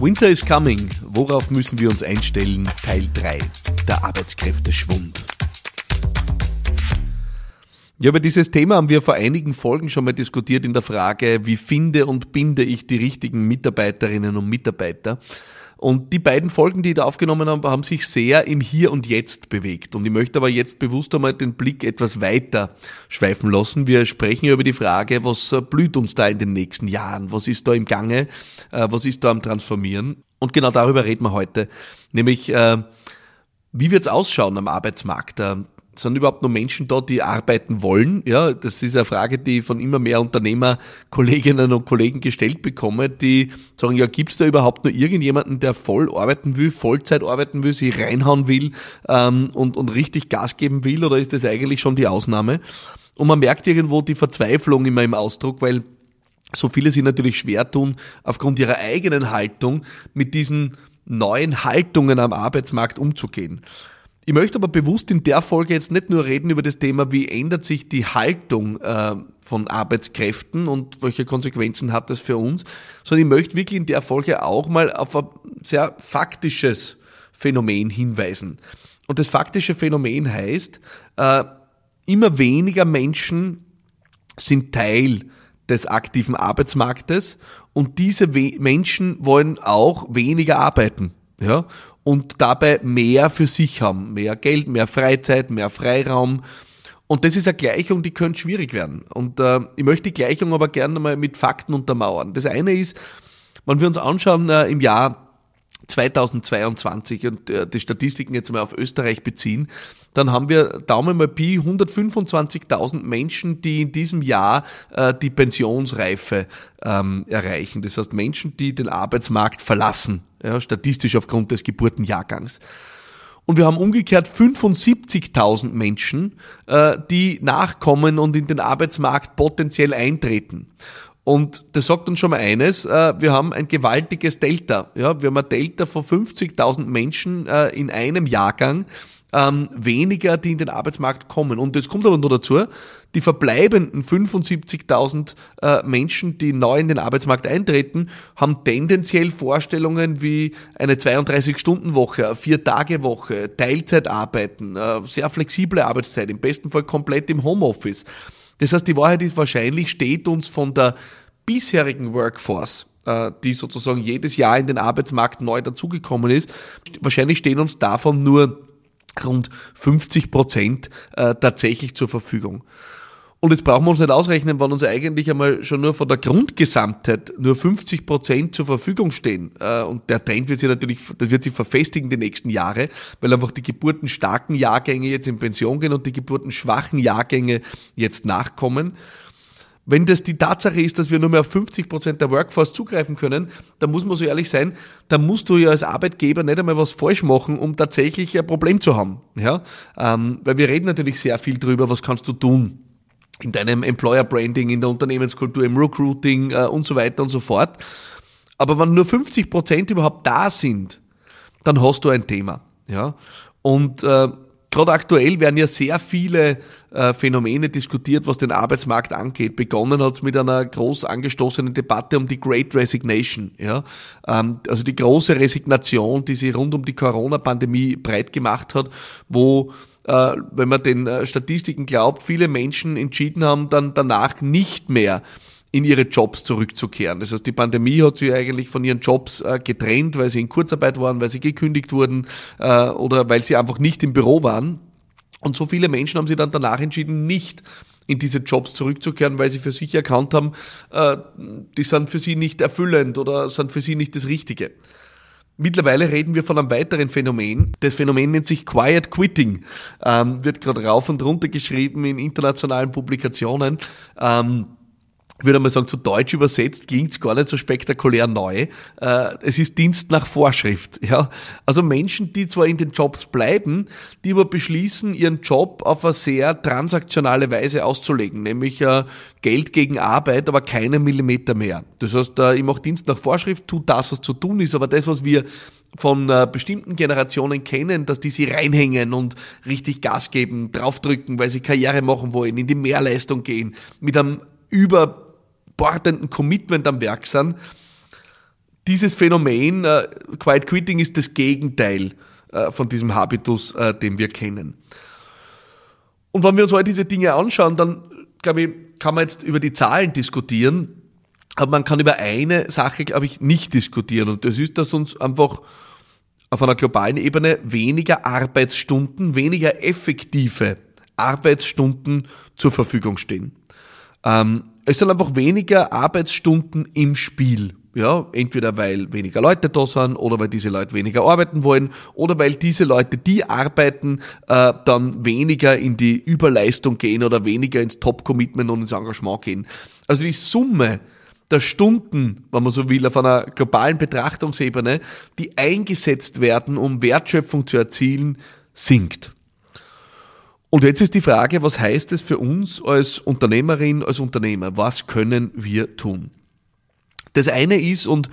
Winter is coming. Worauf müssen wir uns einstellen? Teil 3. Der Arbeitskräfteschwund. Ja, über dieses Thema haben wir vor einigen Folgen schon mal diskutiert in der Frage, wie finde und binde ich die richtigen Mitarbeiterinnen und Mitarbeiter. Und die beiden Folgen, die ich da aufgenommen habe, haben sich sehr im Hier und Jetzt bewegt. Und ich möchte aber jetzt bewusst einmal den Blick etwas weiter schweifen lassen. Wir sprechen über die Frage, was blüht uns da in den nächsten Jahren? Was ist da im Gange? Äh, was ist da am Transformieren? Und genau darüber reden wir heute. Nämlich, äh, wie wird es ausschauen am Arbeitsmarkt? Sind überhaupt noch Menschen da, die arbeiten wollen? Ja, das ist eine Frage, die ich von immer mehr Unternehmer, Kolleginnen und Kollegen gestellt bekomme, die sagen, ja, gibt's da überhaupt noch irgendjemanden, der voll arbeiten will, Vollzeit arbeiten will, sich reinhauen will ähm, und, und richtig Gas geben will, oder ist das eigentlich schon die Ausnahme? Und man merkt irgendwo die Verzweiflung immer im Ausdruck, weil so viele sich natürlich schwer tun, aufgrund ihrer eigenen Haltung mit diesen neuen Haltungen am Arbeitsmarkt umzugehen. Ich möchte aber bewusst in der Folge jetzt nicht nur reden über das Thema, wie ändert sich die Haltung äh, von Arbeitskräften und welche Konsequenzen hat das für uns, sondern ich möchte wirklich in der Folge auch mal auf ein sehr faktisches Phänomen hinweisen. Und das faktische Phänomen heißt, äh, immer weniger Menschen sind Teil des aktiven Arbeitsmarktes und diese Menschen wollen auch weniger arbeiten. Ja, und dabei mehr für sich haben. Mehr Geld, mehr Freizeit, mehr Freiraum. Und das ist eine Gleichung, die könnte schwierig werden. Und äh, ich möchte die Gleichung aber gerne mal mit Fakten untermauern. Das eine ist, wenn wir uns anschauen, äh, im Jahr 2022 und äh, die Statistiken jetzt mal auf Österreich beziehen, dann haben wir Daumen mal Pi 125.000 Menschen, die in diesem Jahr äh, die Pensionsreife ähm, erreichen. Das heißt Menschen, die den Arbeitsmarkt verlassen, ja, statistisch aufgrund des Geburtenjahrgangs. Und wir haben umgekehrt 75.000 Menschen, äh, die nachkommen und in den Arbeitsmarkt potenziell eintreten. Und das sagt uns schon mal eines, äh, wir haben ein gewaltiges Delta. Ja, wir haben ein Delta von 50.000 Menschen äh, in einem Jahrgang, ähm, weniger, die in den Arbeitsmarkt kommen. Und es kommt aber noch dazu, die verbleibenden 75.000 äh, Menschen, die neu in den Arbeitsmarkt eintreten, haben tendenziell Vorstellungen wie eine 32-Stunden-Woche, Vier-Tage-Woche, Teilzeitarbeiten, äh, sehr flexible Arbeitszeit, im besten Fall komplett im Homeoffice. Das heißt, die Wahrheit ist wahrscheinlich, steht uns von der bisherigen Workforce, äh, die sozusagen jedes Jahr in den Arbeitsmarkt neu dazugekommen ist, wahrscheinlich stehen uns davon nur rund 50 Prozent äh, tatsächlich zur Verfügung. Und jetzt brauchen wir uns nicht ausrechnen, wann uns eigentlich einmal schon nur von der Grundgesamtheit nur 50 Prozent zur Verfügung stehen. Äh, und der Trend wird sich natürlich, das wird sich verfestigen die nächsten Jahre, weil einfach die geburtenstarken Jahrgänge jetzt in Pension gehen und die geburtenschwachen Jahrgänge jetzt nachkommen. Wenn das die Tatsache ist, dass wir nur mehr auf 50 Prozent der Workforce zugreifen können, dann muss man so ehrlich sein, dann musst du ja als Arbeitgeber nicht einmal was falsch machen, um tatsächlich ein Problem zu haben. Ja? Ähm, weil wir reden natürlich sehr viel drüber, was kannst du tun in deinem Employer Branding, in der Unternehmenskultur, im Recruiting äh, und so weiter und so fort. Aber wenn nur 50 Prozent überhaupt da sind, dann hast du ein Thema. Ja? Und äh, Gerade aktuell werden ja sehr viele äh, Phänomene diskutiert, was den Arbeitsmarkt angeht. Begonnen hat es mit einer groß angestoßenen Debatte um die Great Resignation. Ja? Ähm, also die große Resignation, die sich rund um die Corona-Pandemie breit gemacht hat, wo äh, wenn man den äh, Statistiken glaubt, viele Menschen entschieden haben, dann danach nicht mehr in ihre Jobs zurückzukehren. Das heißt, die Pandemie hat sie eigentlich von ihren Jobs äh, getrennt, weil sie in Kurzarbeit waren, weil sie gekündigt wurden äh, oder weil sie einfach nicht im Büro waren. Und so viele Menschen haben sich dann danach entschieden, nicht in diese Jobs zurückzukehren, weil sie für sich erkannt haben, äh, die sind für sie nicht erfüllend oder sind für sie nicht das Richtige. Mittlerweile reden wir von einem weiteren Phänomen. Das Phänomen nennt sich Quiet Quitting. Ähm, wird gerade rauf und runter geschrieben in internationalen Publikationen. Ähm, würde mal sagen, zu Deutsch übersetzt klingt es gar nicht so spektakulär neu. Äh, es ist Dienst nach Vorschrift. Ja? Also Menschen, die zwar in den Jobs bleiben, die aber beschließen, ihren Job auf eine sehr transaktionale Weise auszulegen, nämlich äh, Geld gegen Arbeit, aber keine Millimeter mehr. Das heißt, äh, ich mache Dienst nach Vorschrift, tu das, was zu tun ist, aber das, was wir von bestimmten Generationen kennen, dass die sie reinhängen und richtig Gas geben, draufdrücken, weil sie Karriere machen wollen, in die Mehrleistung gehen, mit einem über bordenden Commitment am Werk sind, dieses Phänomen, äh, Quiet Quitting ist das Gegenteil äh, von diesem Habitus, äh, den wir kennen. Und wenn wir uns all diese Dinge anschauen, dann, glaube ich, kann man jetzt über die Zahlen diskutieren, aber man kann über eine Sache, glaube ich, nicht diskutieren. Und das ist, dass uns einfach auf einer globalen Ebene weniger Arbeitsstunden, weniger effektive Arbeitsstunden zur Verfügung stehen. Ähm, es sind einfach weniger Arbeitsstunden im Spiel. Ja, entweder weil weniger Leute da sind oder weil diese Leute weniger arbeiten wollen oder weil diese Leute, die arbeiten, äh, dann weniger in die Überleistung gehen oder weniger ins Top-Commitment und ins Engagement gehen. Also die Summe der Stunden, wenn man so will, auf einer globalen Betrachtungsebene, die eingesetzt werden, um Wertschöpfung zu erzielen, sinkt. Und jetzt ist die Frage, was heißt es für uns als Unternehmerin, als Unternehmer? Was können wir tun? Das eine ist, und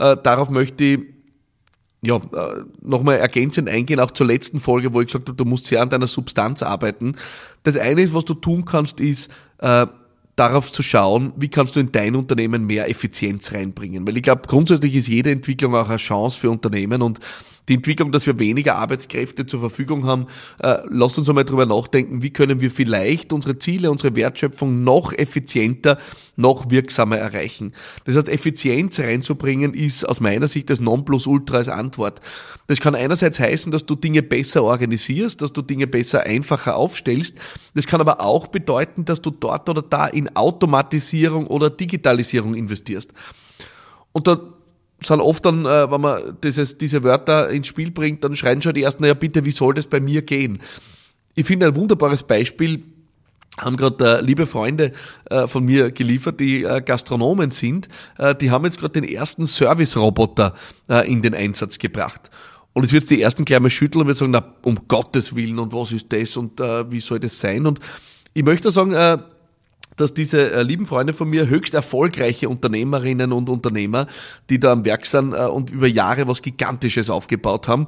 äh, darauf möchte ich ja, äh, nochmal ergänzend eingehen, auch zur letzten Folge, wo ich gesagt habe, du musst sehr an deiner Substanz arbeiten. Das eine ist, was du tun kannst, ist, äh, darauf zu schauen, wie kannst du in dein Unternehmen mehr Effizienz reinbringen. Weil ich glaube, grundsätzlich ist jede Entwicklung auch eine Chance für Unternehmen und die Entwicklung, dass wir weniger Arbeitskräfte zur Verfügung haben, äh, lasst uns einmal drüber nachdenken, wie können wir vielleicht unsere Ziele, unsere Wertschöpfung noch effizienter, noch wirksamer erreichen. Das heißt, Effizienz reinzubringen ist aus meiner Sicht das Nonplusultra als Antwort. Das kann einerseits heißen, dass du Dinge besser organisierst, dass du Dinge besser einfacher aufstellst. Das kann aber auch bedeuten, dass du dort oder da in Automatisierung oder Digitalisierung investierst. Und da sind oft dann, äh, wenn man dieses, diese Wörter ins Spiel bringt, dann schreien schon die ersten, naja bitte, wie soll das bei mir gehen? Ich finde ein wunderbares Beispiel, haben gerade äh, liebe Freunde äh, von mir geliefert, die äh, Gastronomen sind, äh, die haben jetzt gerade den ersten Service-Roboter äh, in den Einsatz gebracht. Und jetzt wird die ersten gleich mal schütteln und wird sagen, na, um Gottes Willen und was ist das und äh, wie soll das sein? Und ich möchte sagen, äh, dass diese äh, lieben Freunde von mir höchst erfolgreiche Unternehmerinnen und Unternehmer, die da am Werk sind äh, und über Jahre was Gigantisches aufgebaut haben,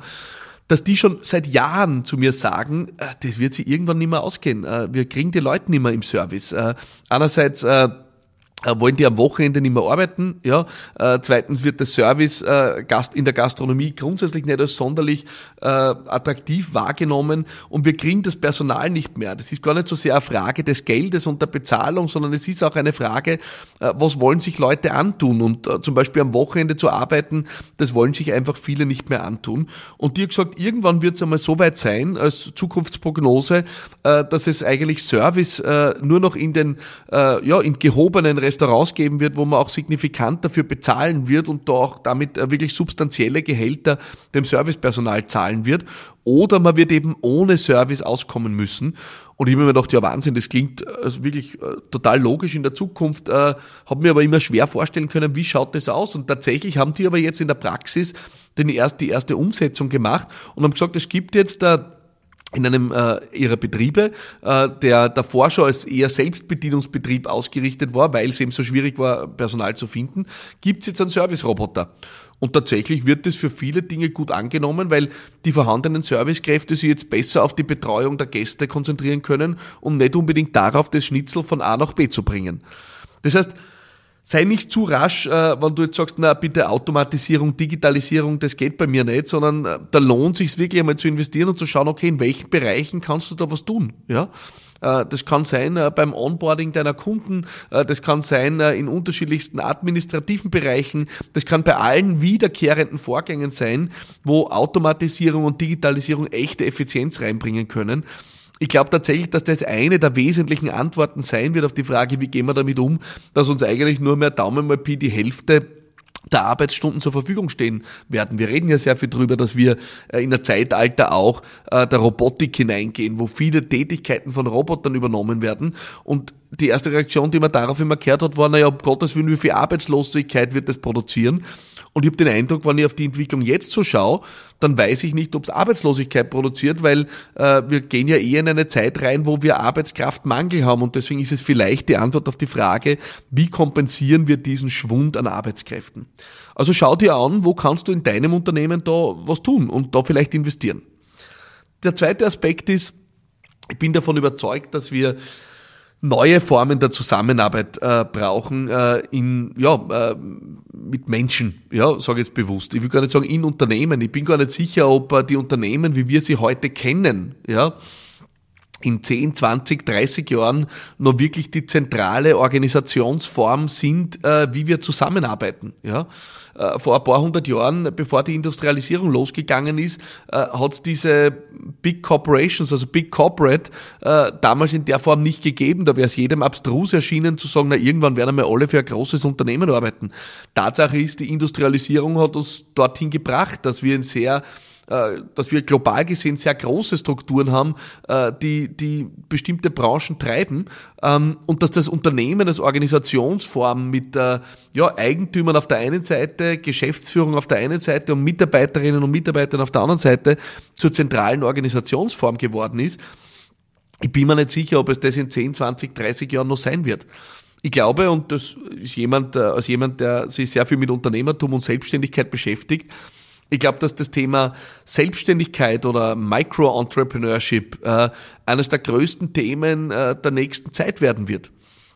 dass die schon seit Jahren zu mir sagen, äh, das wird sich irgendwann nicht mehr ausgehen. Äh, wir kriegen die Leute nicht mehr im Service. Äh, einerseits äh, wollen die am Wochenende nicht mehr arbeiten, ja. Äh, zweitens wird der Service äh, in der Gastronomie grundsätzlich nicht als sonderlich äh, attraktiv wahrgenommen und wir kriegen das Personal nicht mehr. Das ist gar nicht so sehr eine Frage des Geldes und der Bezahlung, sondern es ist auch eine Frage, äh, was wollen sich Leute antun und äh, zum Beispiel am Wochenende zu arbeiten, das wollen sich einfach viele nicht mehr antun. Und dir gesagt, irgendwann wird es einmal so weit sein als Zukunftsprognose, äh, dass es eigentlich Service äh, nur noch in den äh, ja in gehobenen Restaurants geben wird, wo man auch signifikant dafür bezahlen wird und da auch damit äh, wirklich substanzielle Gehälter dem Servicepersonal zahlen wird. Oder man wird eben ohne Service auskommen müssen. Und ich habe mir gedacht, ja Wahnsinn, das klingt äh, also wirklich äh, total logisch in der Zukunft, äh, habe mir aber immer schwer vorstellen können, wie schaut das aus. Und tatsächlich haben die aber jetzt in der Praxis den erst, die erste Umsetzung gemacht und haben gesagt, es gibt jetzt da in einem äh, ihrer Betriebe, äh, der davor schon als eher Selbstbedienungsbetrieb ausgerichtet war, weil es eben so schwierig war, Personal zu finden, gibt es jetzt einen Service-Roboter. Und tatsächlich wird das für viele Dinge gut angenommen, weil die vorhandenen Servicekräfte sich jetzt besser auf die Betreuung der Gäste konzentrieren können und nicht unbedingt darauf, das Schnitzel von A nach B zu bringen. Das heißt, sei nicht zu rasch, äh, wenn du jetzt sagst, na bitte Automatisierung, Digitalisierung, das geht bei mir nicht, sondern äh, da lohnt sich wirklich einmal zu investieren und zu schauen, okay, in welchen Bereichen kannst du da was tun, ja? Äh, das kann sein beim Onboarding deiner Kunden, das kann sein in unterschiedlichsten administrativen Bereichen, das kann bei allen wiederkehrenden Vorgängen sein, wo Automatisierung und Digitalisierung echte Effizienz reinbringen können ich glaube tatsächlich, dass das eine der wesentlichen Antworten sein wird auf die Frage, wie gehen wir damit um, dass uns eigentlich nur mehr Daumen mal Pi die Hälfte der Arbeitsstunden zur Verfügung stehen werden. Wir reden ja sehr viel drüber, dass wir äh, in der Zeitalter auch äh, der Robotik hineingehen, wo viele Tätigkeiten von Robotern übernommen werden. Und die erste Reaktion, die man darauf immer gehört hat, war, naja, um Gottes Willen, wie viel Arbeitslosigkeit wird das produzieren? Und ich habe den Eindruck, wenn ich auf die Entwicklung jetzt so schaue, dann weiß ich nicht, ob es Arbeitslosigkeit produziert, weil äh, wir gehen ja eher in eine Zeit rein, wo wir Arbeitskraftmangel haben. Und deswegen ist es vielleicht die Antwort auf die Frage, wie kompensieren wir diesen Schwund an Arbeitskräften? Also schau dir an, wo kannst du in deinem Unternehmen da was tun und da vielleicht investieren. Der zweite Aspekt ist, ich bin davon überzeugt, dass wir neue Formen der Zusammenarbeit äh, brauchen äh, in ja äh, mit Menschen, ja, sage jetzt bewusst. Ich will gar nicht sagen in Unternehmen. Ich bin gar nicht sicher, ob äh, die Unternehmen, wie wir sie heute kennen, ja, in 10, 20, 30 Jahren noch wirklich die zentrale Organisationsform sind, äh, wie wir zusammenarbeiten. Ja? Äh, vor ein paar hundert Jahren, bevor die Industrialisierung losgegangen ist, äh, hat es diese Big Corporations, also Big Corporate, damals in der Form nicht gegeben. Da wäre es jedem abstrus erschienen zu sagen, na irgendwann werden wir alle für ein großes Unternehmen arbeiten. Tatsache ist, die Industrialisierung hat uns dorthin gebracht, dass wir ein sehr dass wir global gesehen sehr große Strukturen haben, äh, die, die bestimmte Branchen treiben ähm, und dass das Unternehmen als Organisationsform mit äh, ja, Eigentümern auf der einen Seite, Geschäftsführung auf der einen Seite und Mitarbeiterinnen und Mitarbeitern auf der anderen Seite zur zentralen Organisationsform geworden ist. Ich bin mir nicht sicher, ob es das in 10, 20, 30 Jahren noch sein wird. Ich glaube, und das ist jemand, als jemand, der sich sehr viel mit Unternehmertum und Selbstständigkeit beschäftigt, ich glaube, dass das Thema Selbstständigkeit oder Micro-Entrepreneurship äh, eines der größten Themen äh, der nächsten Zeit werden wird.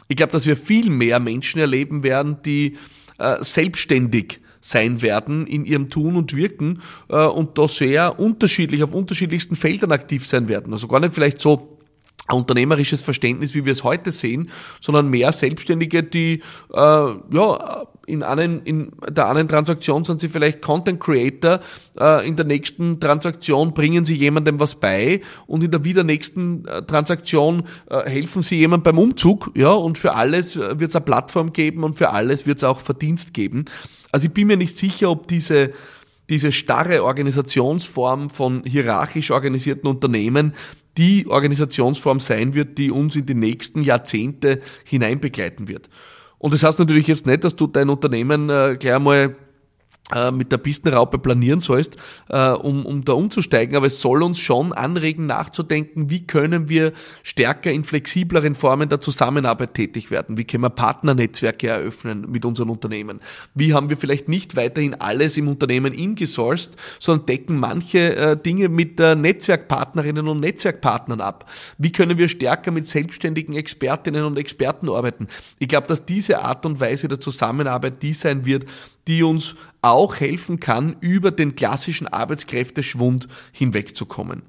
Ich glaube, dass wir viel mehr Menschen erleben werden, die äh, selbstständig sein werden in ihrem Tun und Wirken äh, und da sehr unterschiedlich auf unterschiedlichsten Feldern aktiv sein werden. Also gar nicht vielleicht so unternehmerisches Verständnis, wie wir es heute sehen, sondern mehr Selbstständige, die äh, ja in, einen, in der einen Transaktion sind sie vielleicht Content Creator, äh, in der nächsten Transaktion bringen sie jemandem was bei und in der wieder nächsten äh, Transaktion äh, helfen sie jemandem beim Umzug, ja, und für alles äh, wird es eine Plattform geben und für alles wird es auch Verdienst geben. Also ich bin mir nicht sicher, ob diese diese starre Organisationsform von hierarchisch organisierten Unternehmen die Organisationsform sein wird, die uns in die nächsten Jahrzehnte hineinbegleiten wird. Und das heißt natürlich jetzt nicht, dass du dein Unternehmen äh, gleich einmal mit der Pistenraupe planieren sollst, äh, um, um da umzusteigen. Aber es soll uns schon anregen, nachzudenken, wie können wir stärker in flexibleren Formen der Zusammenarbeit tätig werden? Wie können wir Partnernetzwerke eröffnen mit unseren Unternehmen? Wie haben wir vielleicht nicht weiterhin alles im Unternehmen ingesourced, sondern decken manche äh, Dinge mit Netzwerkpartnerinnen und Netzwerkpartnern ab? Wie können wir stärker mit selbstständigen Expertinnen und Experten arbeiten? Ich glaube, dass diese Art und Weise der Zusammenarbeit die sein wird, die uns auch helfen kann, über den klassischen Arbeitskräfteschwund hinwegzukommen.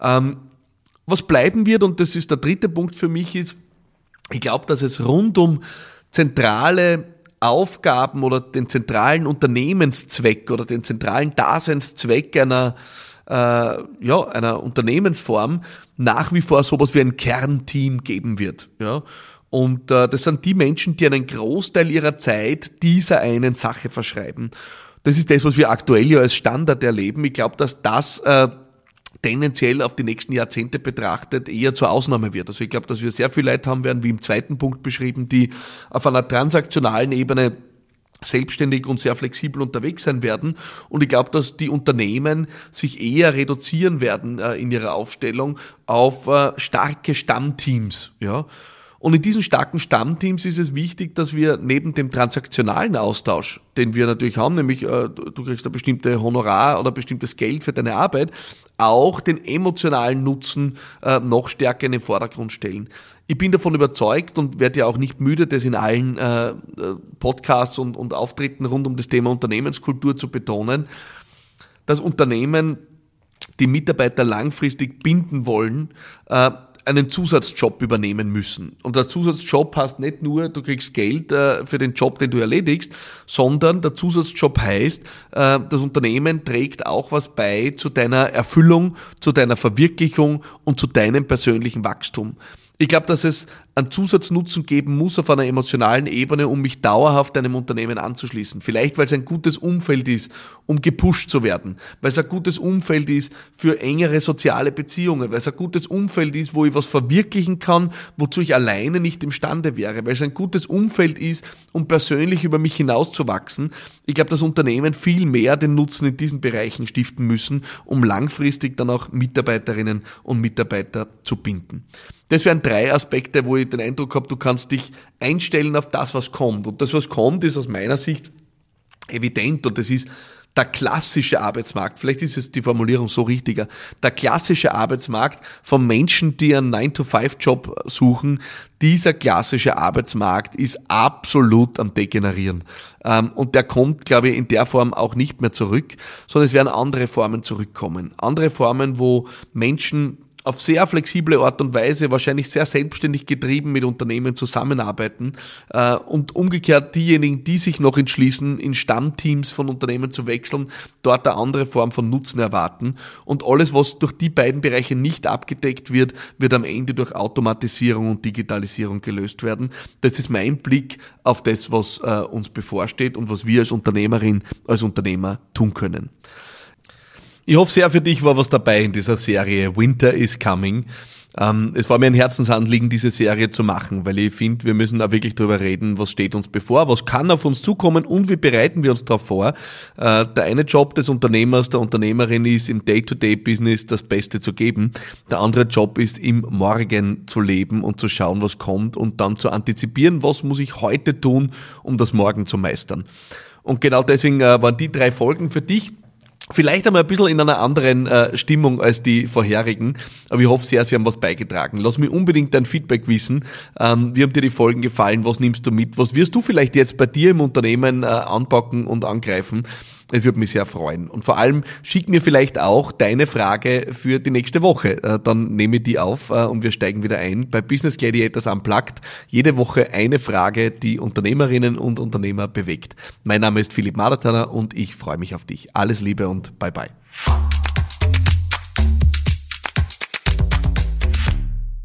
Ähm, was bleiben wird, und das ist der dritte Punkt für mich, ist, ich glaube, dass es rund um zentrale Aufgaben oder den zentralen Unternehmenszweck oder den zentralen Daseinszweck einer äh, ja, einer Unternehmensform nach wie vor sowas wie ein Kernteam geben wird. Ja? Und äh, das sind die Menschen, die einen Großteil ihrer Zeit dieser einen Sache verschreiben. Das ist das, was wir aktuell ja als Standard erleben. Ich glaube, dass das äh, tendenziell auf die nächsten Jahrzehnte betrachtet eher zur Ausnahme wird. Also ich glaube, dass wir sehr viel Leute haben werden, wie im zweiten Punkt beschrieben, die auf einer transaktionalen Ebene selbstständig und sehr flexibel unterwegs sein werden. Und ich glaube, dass die Unternehmen sich eher reduzieren werden äh, in ihrer Aufstellung auf äh, starke Stammteams. Ja. Und in diesen starken Stammteams ist es wichtig, dass wir neben dem transaktionalen Austausch, den wir natürlich haben, nämlich äh, du kriegst ein bestimmte Honorar oder bestimmtes Geld für deine Arbeit, auch den emotionalen Nutzen äh, noch stärker in den Vordergrund stellen. Ich bin davon überzeugt und werde ja auch nicht müde, das in allen äh, Podcasts und, und Auftritten rund um das Thema Unternehmenskultur zu betonen, dass Unternehmen die Mitarbeiter langfristig binden wollen, einen Zusatzjob übernehmen müssen. Und der Zusatzjob heißt nicht nur, du kriegst Geld äh, für den Job, den du erledigst, sondern der Zusatzjob heißt, äh, das Unternehmen trägt auch was bei zu deiner Erfüllung, zu deiner Verwirklichung und zu deinem persönlichen Wachstum. Ich glaube, dass es einen Zusatznutzen geben muss auf einer emotionalen Ebene, um mich dauerhaft einem Unternehmen anzuschließen. Vielleicht, weil es ein gutes Umfeld ist, um gepusht zu werden, weil es ein gutes Umfeld ist für engere soziale Beziehungen, weil es ein gutes Umfeld ist, wo ich was verwirklichen kann, wozu ich alleine nicht imstande wäre, weil es ein gutes Umfeld ist, um persönlich über mich hinauszuwachsen. Ich glaube, dass Unternehmen viel mehr den Nutzen in diesen Bereichen stiften müssen, um langfristig dann auch Mitarbeiterinnen und Mitarbeiter zu binden. Das wären drei Aspekte, wo ich den Eindruck habe, du kannst dich einstellen auf das, was kommt. Und das, was kommt, ist aus meiner Sicht evident und das ist der klassische Arbeitsmarkt, vielleicht ist es die Formulierung so richtiger, der klassische Arbeitsmarkt von Menschen, die einen 9-to-5-Job suchen, dieser klassische Arbeitsmarkt ist absolut am Degenerieren. Ähm, und der kommt, glaube ich, in der Form auch nicht mehr zurück, sondern es werden andere Formen zurückkommen. Andere Formen, wo Menschen auf sehr flexible Art und Weise, wahrscheinlich sehr selbstständig getrieben mit Unternehmen zusammenarbeiten äh, und umgekehrt diejenigen, die sich noch entschließen, in Stammteams von Unternehmen zu wechseln, dort eine andere Form von Nutzen erwarten und alles, was durch die beiden Bereiche nicht abgedeckt wird, wird am Ende durch Automatisierung und Digitalisierung gelöst werden. Das ist mein Blick auf das, was äh, uns bevorsteht und was wir als Unternehmerin, als Unternehmer tun können. Ich hoffe sehr für dich war was dabei in dieser Serie Winter is Coming. Ähm, es war mir ein Herzensanliegen, diese Serie zu machen, weil ich finde, wir müssen da wirklich drüber reden, was steht uns bevor, was kann auf uns zukommen und wie bereiten wir uns darauf vor. Äh, der eine Job des Unternehmers, der Unternehmerin ist, im Day-to-Day-Business das Beste zu geben. Der andere Job ist, im Morgen zu leben und zu schauen, was kommt und dann zu antizipieren, was muss ich heute tun, um das Morgen zu meistern. Und genau deswegen äh, waren die drei Folgen für dich. Vielleicht einmal ein bisschen in einer anderen äh, Stimmung als die vorherigen, aber ich hoffe sehr, Sie haben was beigetragen. Lass mir unbedingt dein Feedback wissen. Ähm, wie haben dir die Folgen gefallen? Was nimmst du mit? Was wirst du vielleicht jetzt bei dir im Unternehmen äh, anpacken und angreifen? Es würde mich sehr freuen. Und vor allem schick mir vielleicht auch deine Frage für die nächste Woche. Äh, dann nehme ich die auf äh, und wir steigen wieder ein bei Business Gladiators Unplugged. Jede Woche eine Frage, die Unternehmerinnen und Unternehmer bewegt. Mein Name ist Philipp Madertaner und ich freue mich auf dich. Alles Liebe und bye bye.